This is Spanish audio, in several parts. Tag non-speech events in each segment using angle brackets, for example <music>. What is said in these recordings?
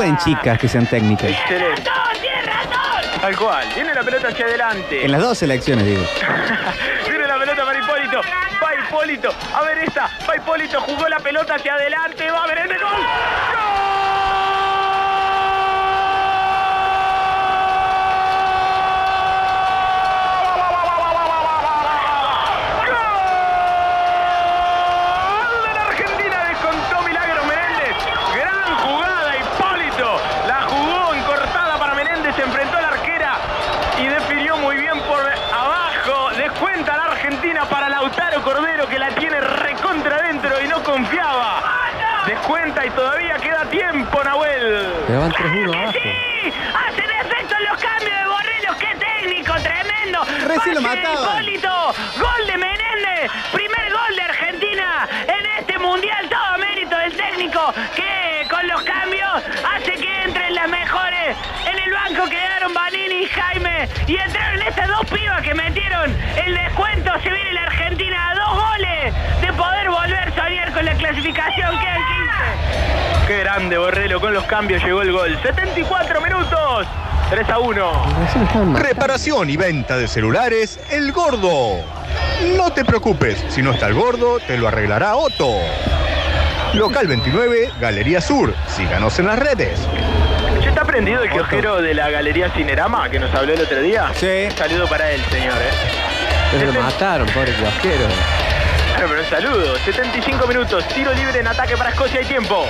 pueden chicas que sean técnicas. Excelente. ¡Ratón, tiene ratón! Tal cual. Viene la pelota hacia adelante. En las dos selecciones, digo. <laughs> Viene la pelota para Hipólito. Va Hipólito. A ver esta. Va Hipólito. Jugó la pelota hacia adelante. Va a ver el gol. ¡Gol de la Argentina! Descontó Milagros Menéndez. Gran jugada, Hipólito. La jugó encortada para Menéndez. Se enfrentó a la arquera y definió muy bien por abajo. Descuenta la Argentina para Lautaro Cordero que la tiene recontra adentro y no confiaba. Descuenta y todavía queda tiempo, Pero van 3-1 abajo. ¡Sí! ¡Hacen efecto los cambios de Borrellos! ¡Qué técnico! ¡Tremendo! Recién lo mataban. Hipólito! ¡Gol de Menéndez! ¡Primer gol de Argentina en este mundial! Todo mérito del técnico que con los cambios hace que entren las mejores. En el banco quedaron Vanini y Jaime y entraron estas dos pibas que metieron el descuento. Se viene la Argentina a dos goles de poder volver a soñar con la clasificación. Quedan 15. Qué grande, Borrelo. Con los cambios llegó el gol. 74 minutos. 3 a 1. Recién estaban matando. Reparación y venta de celulares El Gordo. No te preocupes, si no está el gordo, te lo arreglará Otto. Local 29, Galería Sur. Síganos en las redes. ¿Ya está prendido el kiosquero de la Galería Cinerama que nos habló el otro día? Sí. Un saludo para él, señor. ¿eh? Pero lo mataron, pobre kiosquero. Bueno, pero un saludo. 75 minutos. Tiro libre en ataque para Escocia y tiempo.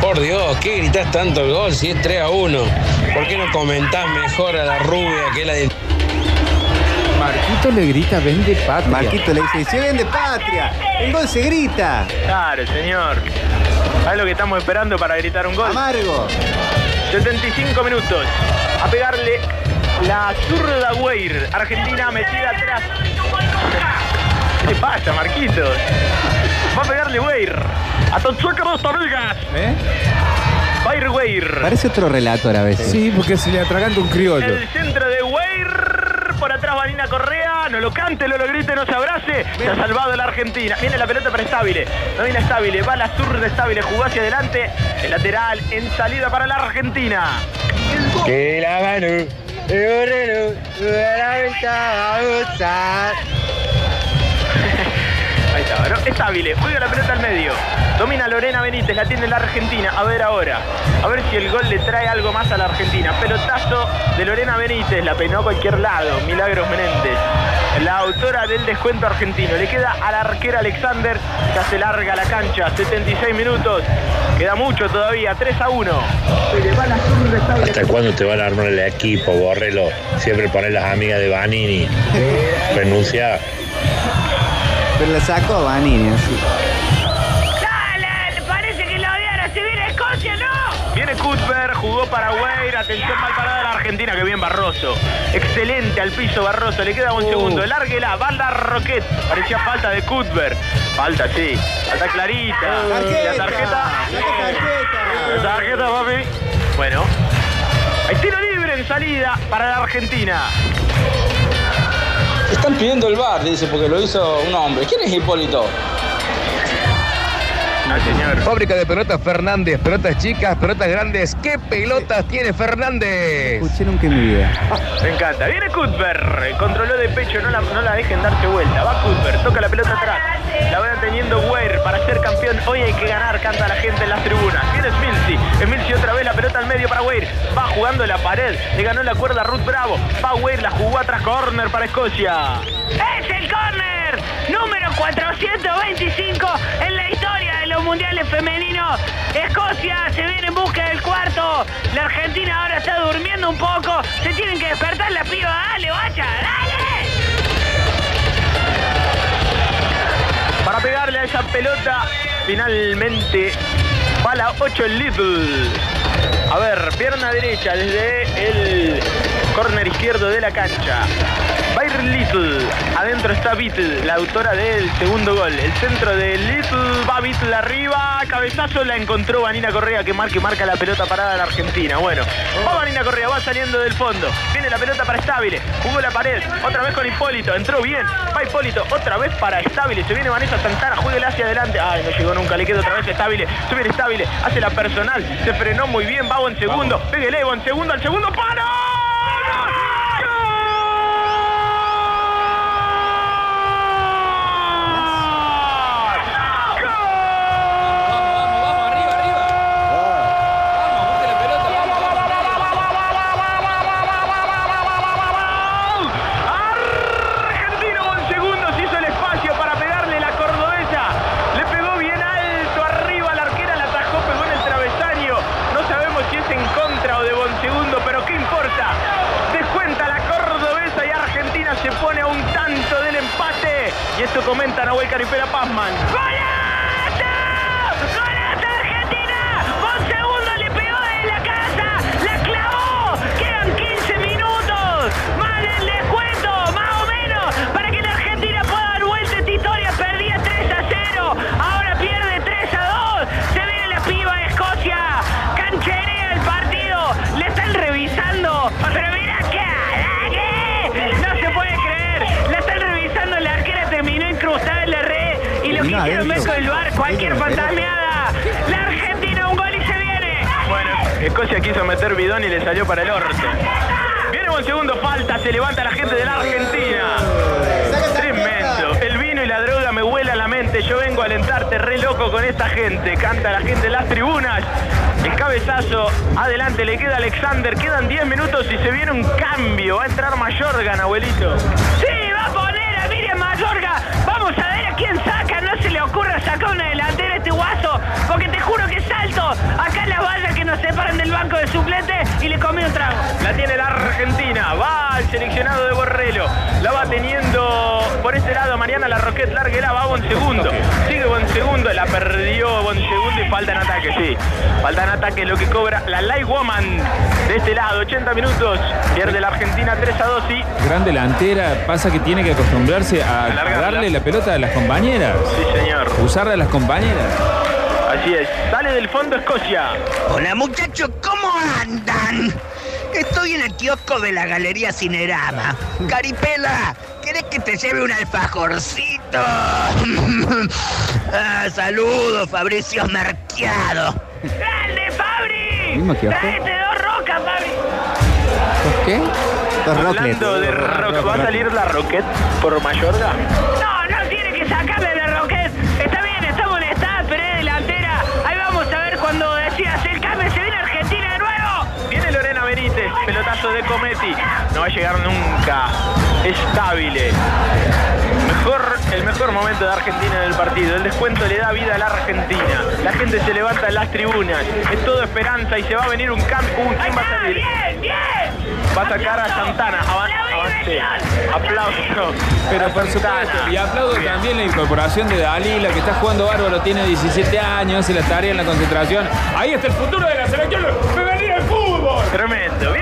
Por Dios, ¿qué gritas tanto el gol si es 3 a 1? ¿Por qué no comentás mejor a la rubia que la de... Marquito le grita, vende patria. Marquito le dice, se vende patria. El gol se grita. Claro, señor. ¿Sabes lo que estamos esperando para gritar un gol? Amargo. 75 minutos. A pegarle la zurda Weir. Argentina metida atrás. ¿Qué pasa, Marquitos? Va a pegarle Weir. A Totsuka Rostamigas. ¿Eh? Va a ir Weir. Parece otro relator a veces. Sí, porque se le atraganta un criollo. El centro de Weir. Por atrás Vanina Correa. No lo cante, no lo grite, no se abrace. Se ha salvado la Argentina. Viene la pelota para Estable. No viene Estable. Va la zurda Estable. Jugó hacia adelante. El lateral en salida para la Argentina. Que la mano, Ahí está, ¿no? Estable, juega la pelota al medio. Domina Lorena Benítez, la tiene la Argentina. A ver ahora. A ver si el gol le trae algo más a la Argentina. Pelotazo de Lorena Benítez, la peinó a cualquier lado. Milagros Menéndez. La autora del descuento argentino. Le queda a la arquera Alexander. Ya se larga la cancha. 76 minutos. Queda mucho todavía. 3 a 1. ¿Hasta cuándo te van a armar el equipo, Borrelo? Siempre poner las amigas de Vanini. Renuncia. Pero la sacó a Vanini, así. ¡Dale! Parece que la odiara. ¡Se viene Escocia, no! Viene Cuthbert, jugó para Weir, atención mal parada de la Argentina, que bien Barroso. Excelente al piso Barroso, le queda un segundo. Lárguela, banda Roquet. Parecía falta de Cuthbert. Falta, sí. Falta clarita. La tarjeta. La tarjeta, papi. Bueno. Hay tiro libre en salida para la Argentina. Están pidiendo el bar, dice, porque lo hizo un hombre. ¿Quién es Hipólito? Señor. Fábrica de pelotas Fernández, pelotas chicas, pelotas grandes. ¿Qué pelotas tiene Fernández? Escuché nunca en mi vida. Me encanta. Viene Cuthbert. Controló de pecho, no la, no la dejen darse vuelta. Va Cuthbert, toca la pelota atrás. La va teniendo Weir para ser campeón. Hoy hay que ganar, canta la gente en las tribunas. Viene Smilsi. Smilsi otra vez la pelota al medio para Weir. Va jugando la pared. Le ganó la cuerda a Ruth Bravo. Va Weir, la jugó atrás. Corner para Escocia. ¡Es el córner! La Argentina ahora está durmiendo un poco. Se tienen que despertar la piba. ¡Dale, bacha! ¡Dale! Para pegarle a esa pelota, finalmente va la 8 el Little. A ver, pierna derecha desde el córner izquierdo de la cancha. Bayer Little. Adentro está Beatle, la autora del segundo gol. El centro de Little va Beatle arriba. Cabezazo la encontró Vanina Correa que marca marca la pelota parada de la Argentina. Bueno, va Vanina Correa, va saliendo del fondo. Viene la pelota para Estabile. Jugó la pared. Otra vez con Hipólito. Entró bien. Va Hipólito. Otra vez para Estabile. Se viene Vanessa Santana. Jueguela hacia adelante. Ay, no llegó nunca. Le queda otra vez Estabile. Se viene. Hace la personal. Se frenó muy bien. Va en segundo. Pégale en segundo. Al segundo. ¡Para! Comenta Nahuel Caripela Pazman. Lo que. Meco el bar, cualquier fantasmeada. La Argentina un gol y se viene. Bueno, Escocia quiso meter bidón y le salió para el orto. Viene un segundo falta, se levanta la gente de la Argentina. Tremendo. El vino y la droga me huela la mente. Yo vengo a alentarte re loco con esta gente. Canta la gente en las tribunas. El cabezazo. Adelante le queda Alexander. Quedan 10 minutos y se viene un cambio. Va a entrar Mayorgan, abuelito. Sí, y le comí un trago. La tiene la Argentina. Va al seleccionado de Borrelo. La va teniendo por este lado Mariana La Roquette. Larguela. Va Bon segundo. Sigue Bon segundo. La perdió Bon segundo y falta en ataque. Sí. Falta en ataque lo que cobra la Light Woman de este lado. 80 minutos. Pierde la Argentina 3 a 2 y. Gran delantera, pasa que tiene que acostumbrarse a, a darle la pelota a las compañeras. Sí, señor. Usarla a las compañeras. Así es. Sale del fondo Escocia. Hola muchachos, ¿cómo andan? Estoy en el kiosco de la Galería Cinerama. Caripela, ¿querés que te lleve un alfajorcito? <laughs> ah, saludos, Fabricio Merquiado. ¡Grande, Fabri! Traete dos rocas, Fabri. ¿Qué? Dos Rocklet. Hablando de rock, ¿va a salir la Roquette por Mayorga? No, no tiene que sacarle De Cometi. No va a llegar nunca. Estable. Mejor, el mejor momento de Argentina en el partido. El descuento le da vida a la Argentina. La gente se levanta en las tribunas. Es todo esperanza y se va a venir un cambio. Uh, ¿Quién va a salir? bien, bien. Va a sacar a Santana. Ava- Avance. Aplauso. Pero por supuesto, y aplaudo también la incorporación de Dalila, que está jugando bárbaro, tiene 17 años, hace la tarea en la concentración. Ahí está el futuro de la selección femenina del fútbol. Tremendo. Viene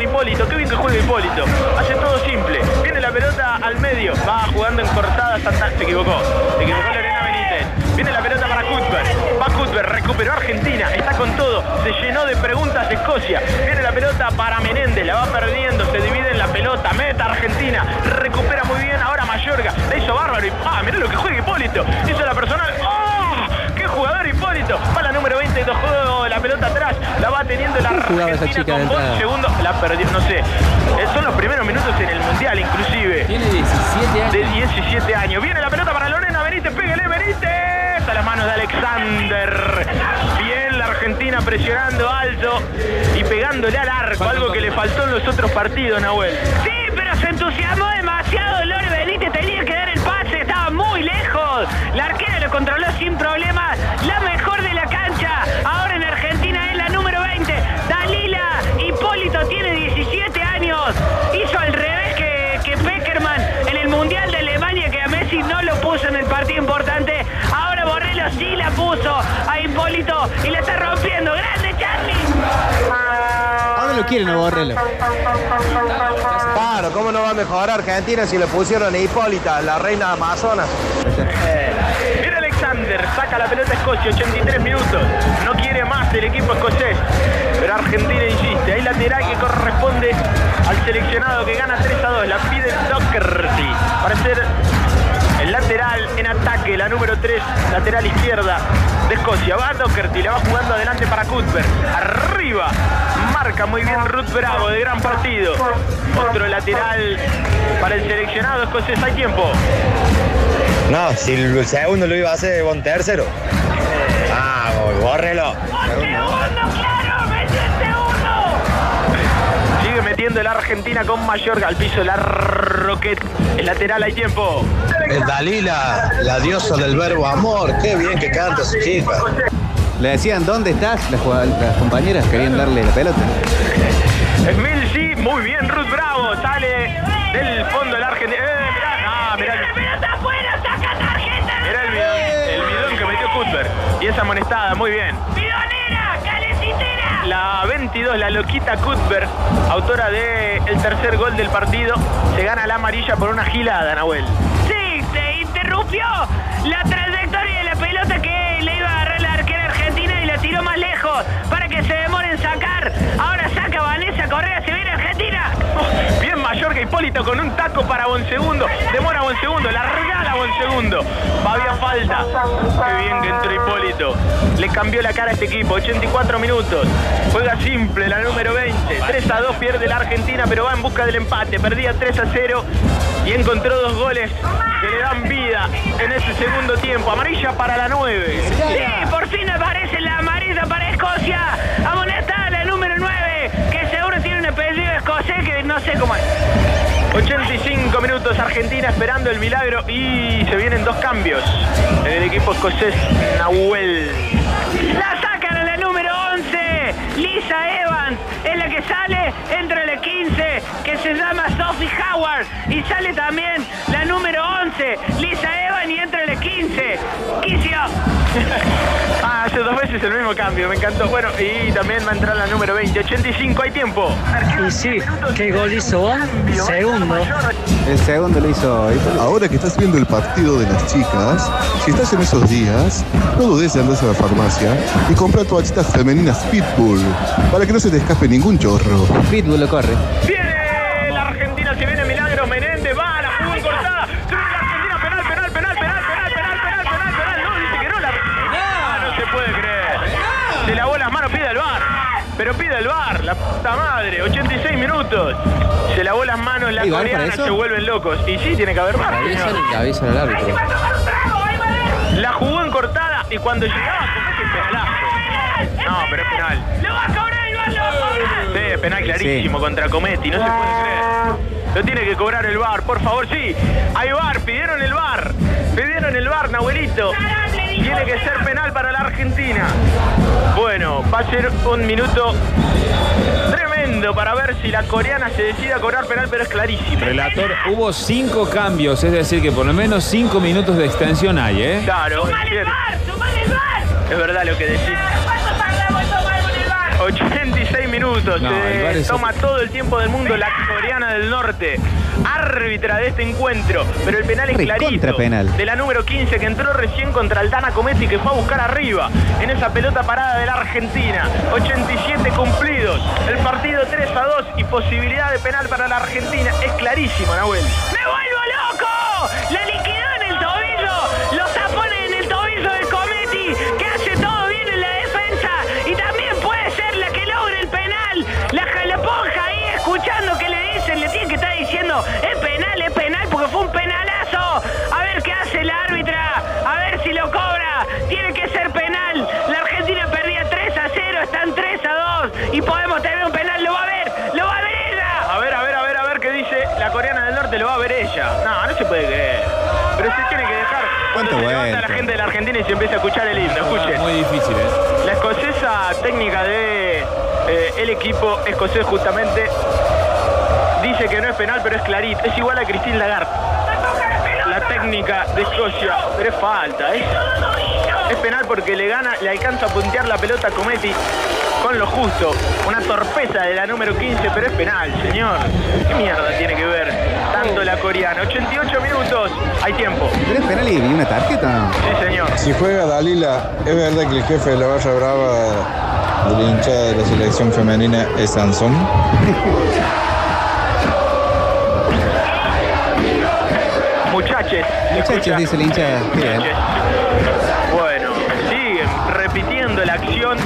Hipólito. Qué bien que juega Hipólito. Hace todo simple. Viene la pelota al medio. Va jugando en cortada Santana. Se equivocó. Se equivocó Lorena Benítez. Viene la pelota para Cuthbert. Va Cuthbert. Recuperó Argentina. Está con todo. Se llenó de preguntas Escocia. Viene la pelota para Menéndez. La va perdiendo. Se divide en la pelota. Meta Argentina. Recupera muy bien. Ahora Mayorga. La hizo bárbaro. Y, ah, mirá lo que juega Hipólito. Hizo la personal. ¡Oh! ¡Qué jugador Hipólito! Va la número 20, dejó la pelota atrás, la va teniendo la Argentina chica con de Bon entrada? segundo, la perdió, no sé. Eh, Son los primeros minutos en el Mundial inclusive. Tiene 17 años. De 17 años. Viene la pelota para Lorena Benítez, pégale Benítez. A las manos de Alexander. Bien la Argentina presionando alto y pegándole al arco, algo que le faltó en los otros partidos, Nahuel. Sí, pero se entusiasmó demasiado. Lore Benítez tenía que dar el pase, estaba muy lejos. La arquera lo controló sin problemas. La y la está rompiendo. ¡Grande, Charlie! Ahora lo no quieren a Borrello. Claro, ¿cómo no va a mejorar Argentina si le pusieron a Hipólita, la reina Amazonas? Mira Alexander, saca la pelota a Escocia, 83 minutos. No quiere más el equipo escocés. Pero Argentina insiste. Hay lateral que corresponde al seleccionado que gana 3 a 2. La pide Doherty para ser el lateral en ataque, la número 3, lateral izquierda de Escocia. Va Doherty, la va jugando adelante para Cuthbert. Arriba, marca muy bien Ruth Bravo, de gran partido. Otro lateral para el seleccionado escocés. Hay tiempo. No, si el segundo lo iba a hacer un tercero. Vamos, bórrelo. Metiendo la Argentina con Mayorga al piso de la Roquette. El lateral hay tiempo. Es Dalila, la diosa del verbo amor. Qué bien que canta esa chica. Le decían, ¿dónde estás? Las, compañeras querían darle la pelota. Milsi, muy bien, Ruth Bravo, sale del fondo de la Argentina. Eh, mirá, ah, mirá, el- mirá el bidón, el bidón que metió Cuthbert. Y esa amonestada, muy bien. La 22, la loquita Cuthbert, autora del tercer gol del partido, se gana la amarilla por una gilada, Nahuel. Sí, se interrumpió la trayectoria de la pelota que le iba a agarrar la arquera argentina y la tiró más lejos para que se demore en sacar. Ahora saca Vanessa Correa, se viene Argentina. Hipólito con un taco para Bonsegundo. Demora Bonsegundo, la regala Bonsegundo. Había falta. Qué bien que entró Hipólito. Le cambió la cara a este equipo. 84 minutos. Juega simple la número 20. 3 a 2 pierde la Argentina, pero va en busca del empate. Perdía 3 a 0 y encontró dos goles que le dan vida en ese segundo tiempo. Amarilla para la 9. Sí, por fin aparece la amarilla para Escocia. Amonestada la número 9, que seguro tiene un apellido escocés que no sé cómo es. 85 minutos Argentina esperando el milagro y se vienen dos cambios en el equipo escocés Nahuel. La sacan a la número 11, Lisa Evans, es la que sale, entra la 15, que se llama Sophie Howard, y sale también la número 11, Lisa Evans, y entra la 15, Kisio. <laughs> Dos veces el mismo cambio, me encantó. Bueno, y también va a entrar la número 20, 85, hay tiempo. Y sí, ¿qué gol hizo? Segundo. El segundo lo hizo. Ahora que estás viendo el partido de las chicas, si estás en esos días, no dudes en andarse a la farmacia y comprar toallitas femeninas Pitbull para que no se te escape ningún chorro. Pitbull lo corre. Pero pide el bar, la puta madre. 86 minutos. Se lavó las manos, la ¿Hay bar para coreana eso? se vuelven locos. Y sí, tiene que haber bar. Avisan, señor. avisan al árbitro. La jugó en cortada y cuando llegaba, comete el penalazo. No, pero es penal. ¡Lo va a cobrar, Iván, lo va a cobrar! Sí, es penal clarísimo contra Cometti, no se puede creer. Lo tiene que cobrar el bar, por favor, sí. Hay bar, pidieron el bar. Pidieron el bar, Nahuelito. Tiene que ser penal para la Argentina. Bueno, va a ser un minuto tremendo para ver si la coreana se decide a cobrar penal, pero es clarísimo. Relator, hubo cinco cambios, es decir, que por lo menos cinco minutos de extensión hay, ¿eh? Claro, es ¡Sumale el bar! ¡Sumale el bar! es verdad lo que decís. 86 minutos. No, es- toma todo el tiempo del mundo la coreana del norte. Árbitra de este encuentro. Pero el penal es Recontra clarito. penal. De la número 15 que entró recién contra Aldana Cometti que fue a buscar arriba en esa pelota parada de la Argentina. 87 cumplidos. El partido 3 a 2 y posibilidad de penal para la Argentina. Es clarísimo, Nahuel. ¡Me vuelvo loco! La la coreana del norte. Lo va a ver ella. No, no se puede creer. Pero se tiene que dejar cuando ¿Cuánto se levanta la gente de la Argentina y se empieza a escuchar el himno. Escuchen. Muy difícil, ¿eh? La escocesa técnica de eh, el equipo escocés justamente dice que no es penal, pero es clarito. Es igual a Christine Lagarde. La técnica de Escocia, pero es falta, ¿eh? Es penal porque le gana, le alcanza a puntear la pelota a Cometti con lo justo. Una torpeza de la número 15, pero es penal, señor. ¿Qué mierda tiene que ver tanto la coreana? 88 minutos, hay tiempo. ¿Pero es penal y una tarjeta? Sí, señor. Si juega Dalila, ¿es verdad que el jefe de la barra brava de la hinchada de la selección femenina es Sansón? <laughs> Muchachos. Muchachos, dice el hincha. Bien. Bueno, siguen repitiendo la acción.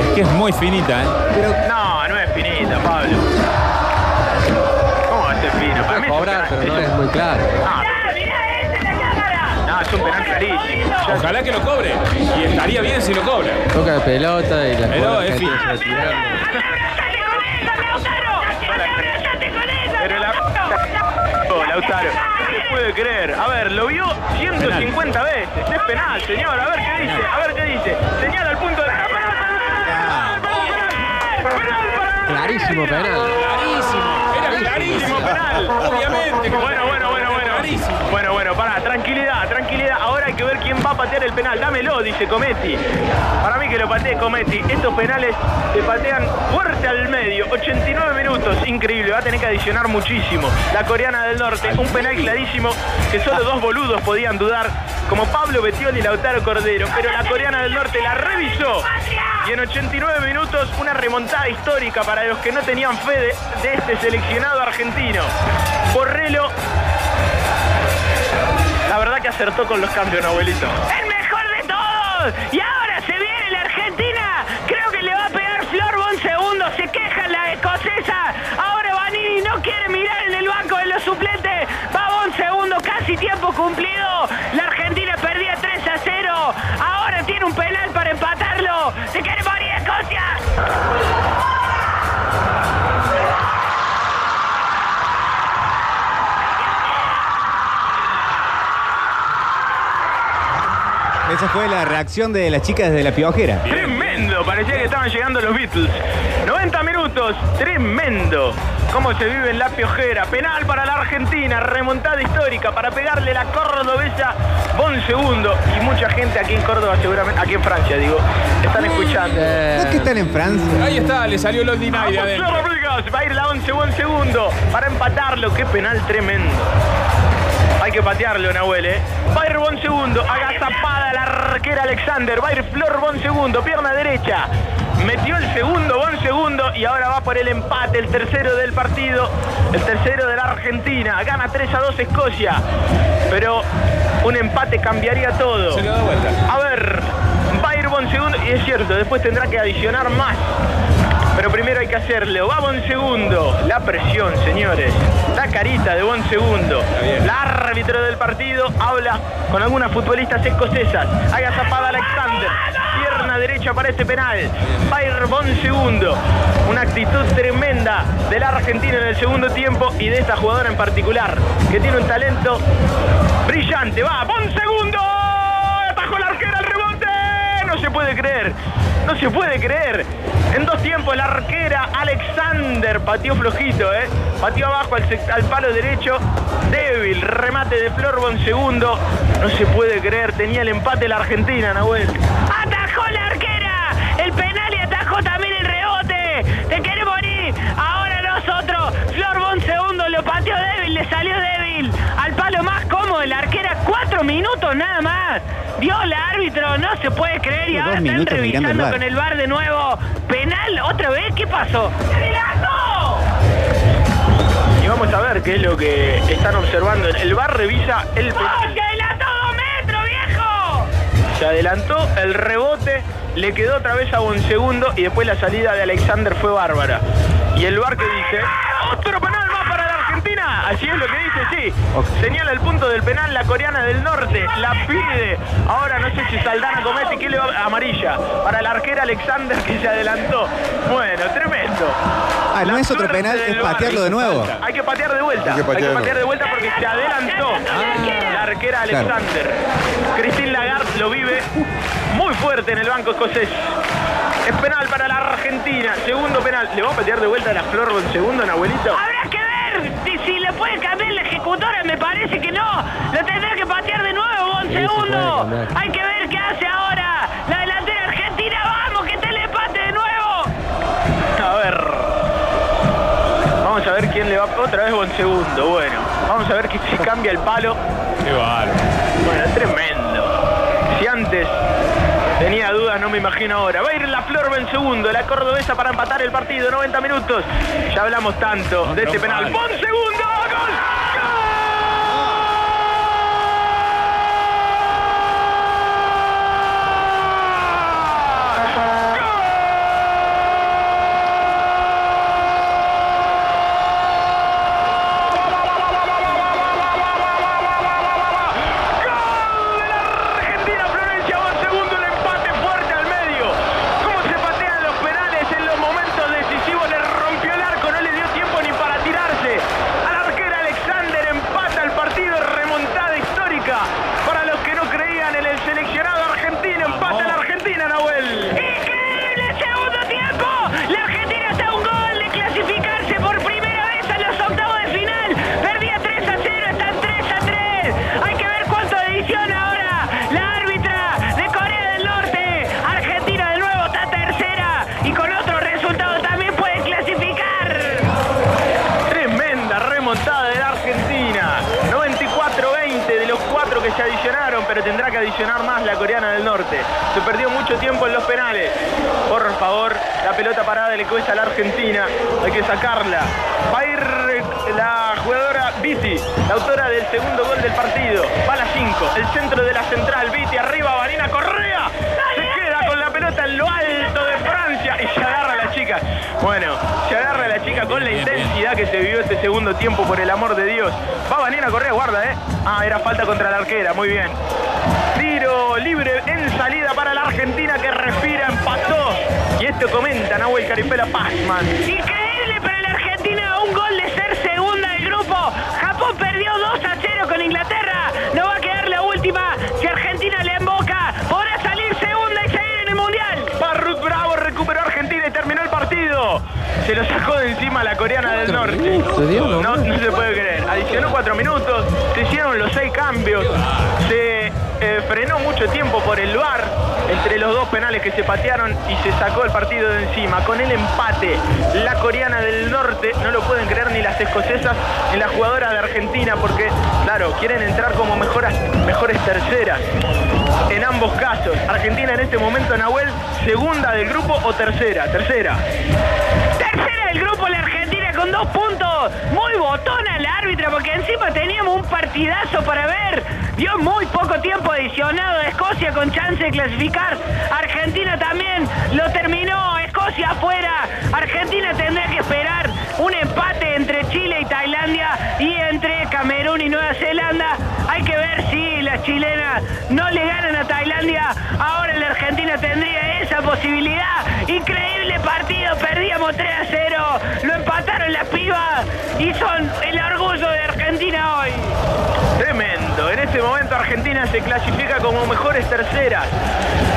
Es que es muy finita, ¿eh? Pero No, no es finita, Pablo. ¿Cómo va a ser fino? Para mí es Cobrar, pero no es muy claro. Ah, No, es un penal clarísimo. Ojalá que lo cobre. Y estaría bien si lo cobra. Toca de pelota y la Pero es fin- tirando. Pero la... Oh, Lautaro, no se puede creer. A ver, lo vio 150 veces. Es penal, señor. A ver qué dice. A ver qué dice. Señala el punto de... Clarísimo penal. Clarísimo. Era clarísimo penal. Obviamente. Bueno, bueno, bueno, bueno. Bueno, pará, tranquilidad, tranquilidad. Ahora hay que ver quién va a patear el penal. Dámelo, dice Cometti. Para mí que lo patee Cometti. Estos penales se patean fuerte al medio. 89 minutos, increíble. Va a tener que adicionar muchísimo. La coreana del norte, un penal clarísimo que solo dos boludos podían dudar, como Pablo Betioli y Lautaro Cordero. Pero la coreana del norte la revisó. Y en 89 minutos, una remontada histórica para los que no tenían fe de, de este seleccionado argentino. Borrello la que acertó con los cambios, abuelito. ¡El mejor de todos! Y ahora se viene la Argentina. Creo que le va a pegar Flor Bon segundo. Se queja la escocesa. Ahora Vanini no quiere mirar en el banco de los suplentes. Va Bon segundo, casi tiempo cumplido. La Argentina perdía 3 a 0. Ahora tiene un penal para empatarlo. ¿Se quiere morir Escocia? Esa fue la reacción de las chicas de la piojera. Tremendo, parecía que estaban llegando los Beatles. 90 minutos, tremendo. Cómo se vive en la piojera. Penal para la Argentina, remontada histórica para pegarle la cordobesa Bon segundo. Y mucha gente aquí en Córdoba, seguramente, aquí en Francia, digo, están escuchando. ¿No es que están en Francia? Ahí está, le salió el de Vamos. Rodríguez, va a ir la 11 Bon segundo para empatarlo. Qué penal tremendo. Hay que patearlo, Nahuel, ¿eh? Va a ir Bon segundo, agazapada la arquera Alexander. Va a ir Flor Bon segundo, pierna derecha. Metió el segundo, Bon segundo y ahora va por el empate, el tercero del partido, el tercero de la Argentina. Gana 3 a 2 Escocia, pero un empate cambiaría todo. Se le da vuelta. A ver, va a ir Bon segundo y es cierto, después tendrá que adicionar más. Pero primero hay que hacerlo. Va Bon segundo. La presión, señores. La carita de Bon segundo. El árbitro del partido habla con algunas futbolistas escocesas. Haga zapada Alexander. Pierna derecha para este penal. Va a ir Bon segundo. Una actitud tremenda de la Argentina en el segundo tiempo y de esta jugadora en particular, que tiene un talento brillante. Va, Bon segundo. Atajó la arquera el rebote. No se puede creer. No se puede creer. En dos tiempos la arquera Alexander pateó flojito, ¿eh? Pateó abajo al, al palo derecho. Débil. Remate de Flor Bon segundo. No se puede creer. Tenía el empate la Argentina, Nahuel. ¡Atajó la arquera! El penal y atajó también el rebote. ¡Te quiere morir! Ahora nosotros. Flor Bon segundo lo pateó débil, le salió débil. Al palo más cómodo, la arquera cuatro minutos nada más. Vio el árbitro, no se puede creer y Dos ahora están minutos mirando el revisando VAR. con el bar de nuevo. ¿Penal otra vez? ¿Qué pasó? ¡Se adelantó! Y vamos a ver qué es lo que están observando. El VAR revisa el ¡Oh, penal. se adelantó dos metros, viejo! Se adelantó el rebote, le quedó otra vez a un segundo y después la salida de Alexander fue bárbara. Y el bar que dice, otro penal más para la Argentina. Así es lo que dice, sí. Señala el punto del penal la coreana del norte, la pide. Ahora no sé si Saldana comete, ¿qué le va? Amarilla. Para la arquera Alexander que se adelantó. Bueno, tremendo. Ah, no La es otro penal, es patearlo de nuevo. Hay que patear de vuelta. Hay que patear de patear de vuelta porque se adelantó la arquera Claro. Alexander. Christine Lagarde lo vive muy fuerte en el banco escocés. Es penal para la Argentina. Segundo penal. ¿Le va a patear de vuelta a la Flor con segundo, abuelito? si le puede cambiar la ejecutora, me parece que no. Lo tendrá que patear de nuevo, un segundo. Hay que ver qué hace ahora. La delantera argentina, vamos, que te le empate de nuevo. A ver. Vamos a ver quién le va. Otra vez buen segundo, bueno. Vamos a ver que se cambia el palo. Qué bárbaro. Bueno, tremendo. Si antes Tenía dudas, no me imagino ahora. Va a ir la Flor en segundo, la cordobesa para empatar el partido, 90 minutos. Ya hablamos tanto de este penal segundo! Que adicionar más la coreana del norte. Se perdió mucho tiempo en los penales. Por favor, la pelota parada le cuesta a la Argentina. Hay que sacarla. Va a ir la jugadora Viti, la autora del segundo gol del partido. Va a la 5, el centro de la central. Viti arriba, Vanina Correa. Se queda con la pelota en lo alto de Francia y se agarra a la chica. Bueno, se agarra a la chica con la intensidad que se vivió este segundo tiempo, por el amor de Dios. Va Vanina Correa, guarda, ¿eh? Ah, era falta contra la arquera, muy bien. Tiro libre en salida para la Argentina que respira, empató. Y esto comenta Nahuel Caripela Pazman. Increíble para la Argentina, un gol de ser segunda del grupo. Japón perdió 2 a 0 con Inglaterra. No va a quedar la última. Si Argentina le emboca, podrá salir segunda y seguir en el Mundial. Va Ruth Bravo, recuperó Argentina y terminó el partido. Se lo sacó de encima la coreana del norte. No, no se puede creer. Adicionó cuatro minutos, se hicieron los seis cambios, se eh, frenó mucho tiempo por el VAR entre los dos penales que se patearon y se sacó el partido de encima. Con el empate, la coreana del norte, no lo pueden creer ni las escocesas ni la jugadora de Argentina, porque, claro, quieren entrar como mejoras, mejores terceras. En ambos casos, Argentina en este momento, Nahuel, segunda del grupo o tercera, tercera. Tercera del grupo la Argentina con dos puntos. Muy botona la árbitra porque encima teníamos un partidazo para ver. Dio muy poco tiempo adicionado a Escocia con chance de clasificar. Argentina también lo terminó. Escocia afuera. Argentina tendrá que esperar un empate entre Chile y Tailandia y entre Camerún y Nueva Zelanda. Hay que ver si las chilenas no le ganan a Tailandia. Ahora la Argentina tendría esa posibilidad. Increíble partido. Perdíamos 3 a 0. Lo empataron las pibas y son el este momento Argentina se clasifica como mejores terceras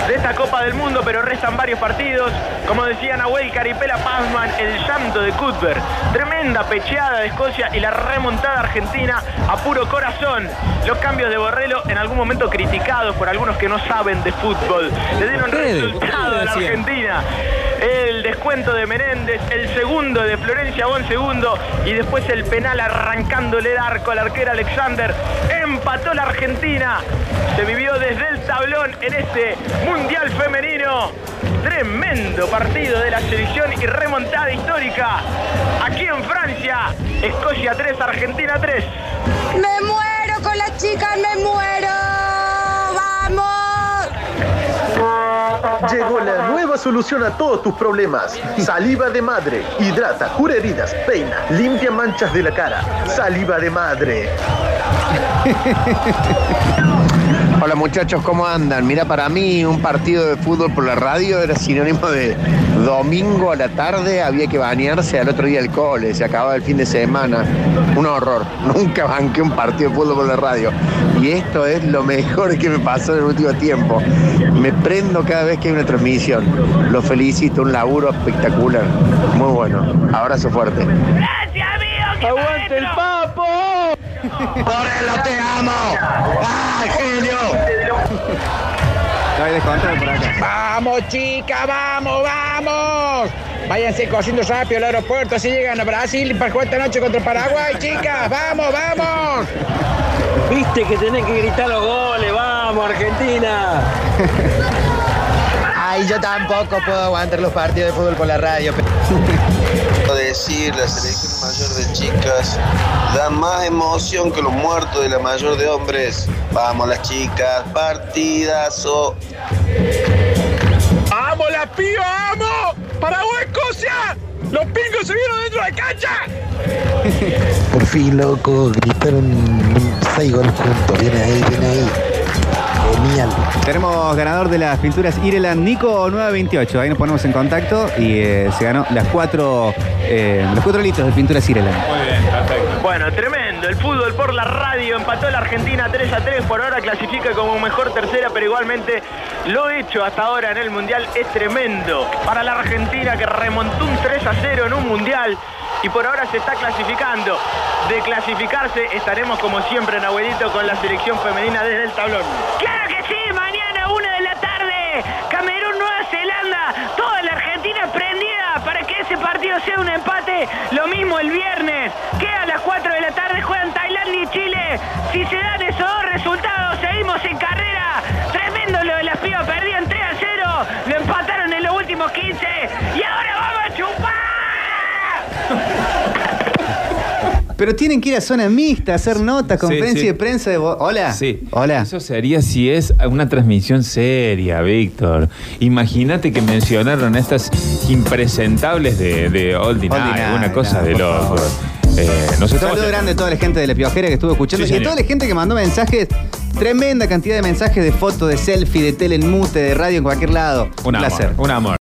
de esta Copa del Mundo, pero restan varios partidos. Como decía Nahuel Caripela Pazman, el llanto de Cuthbert. Tremenda pecheada de Escocia y la remontada argentina a puro corazón. Los cambios de Borrello en algún momento criticados por algunos que no saben de fútbol. Le dieron resultado a la. Argentina. El descuento de Menéndez, el segundo de Florencia Bon segundo y después el penal arrancándole el arco al arquero Alexander. Empató la Argentina. Se vivió desde el tablón en este Mundial Femenino. Tremendo partido de la selección y remontada histórica. Aquí en Francia, Escocia 3, Argentina 3. Me muero con las chicas, me muero. ¡Vamos! Llegó la nueva solución a todos tus problemas. Saliva de madre. Hidrata, cura heridas, peina, limpia manchas de la cara. Saliva de madre. <laughs> Hola muchachos, ¿cómo andan? Mira, para mí un partido de fútbol por la radio era sinónimo de domingo a la tarde, había que bañarse al otro día el cole, se acababa el fin de semana. Un horror, <laughs> nunca banqué un partido de fútbol por la radio. Y esto es lo mejor que me pasó en el último tiempo. Me prendo cada vez que hay una transmisión. Lo felicito, un laburo espectacular. Muy bueno. Abrazo fuerte. ¡Aguante el papo! ¡Borrello, te amo! ¡Ah, genio! No hay descontrol por acá. Vamos, chica, vamos, vamos. Váyanse cosiendo rápido al aeropuerto, así llegan a Brasil para jugar esta noche contra Paraguay, chicas. Vamos, vamos. Viste que tenés que gritar los goles, vamos, Argentina. Ay, yo tampoco puedo aguantar los partidos de fútbol por la radio. decir, la selección mayor de chicas da más emoción que los muertos de la mayor de hombres. Vamos las chicas, partidazo. ¡Vamos, la piba, vamos! ¡Paraguay, Escocia! ¡Los pingos se vieron dentro de la cancha! <laughs> Por fin, loco, gritaron seis goles juntos. Viene ahí, viene ahí. Genial. Tenemos ganador de las pinturas Ireland, Nico 928. Ahí nos ponemos en contacto y eh, se ganó las cuatro, eh, los cuatro litros de pinturas Ireland. Muy bien, perfecto. Bueno, tremendo. El fútbol por la radio empató la Argentina 3 a 3. Por ahora clasifica como mejor tercera, pero igualmente lo hecho hasta ahora en el Mundial es tremendo. Para la Argentina que remontó un 3 a 0 en un Mundial y por ahora se está clasificando. De clasificarse estaremos como siempre en abuelito con la selección femenina desde el tablón. ¡Claro que sí! Mañana, una de la tarde, Camerún, Nueva Zelanda, toda la Argentina prendida para que ese partido sea un empate. Lo mismo el viernes, que a las 4 de la tarde juegan Tailandia y Chile. Si se dan esos Pero tienen que ir a zona mixta, hacer notas, conferencia sí. de prensa de... Hola. Sí. Hola. Eso sería si es una transmisión seria, Víctor. Imagínate que mencionaron estas impresentables de, de Old Night, una cosa no, de por loco. favor. Eh, nos estamos- Saludo grande a toda la gente de la Piojera que estuvo escuchando Sí, y a toda la gente que mandó mensajes. Tremenda cantidad de mensajes de fotos, de selfie, de tele en mute, de radio en cualquier lado. Un amor, placer. un amor.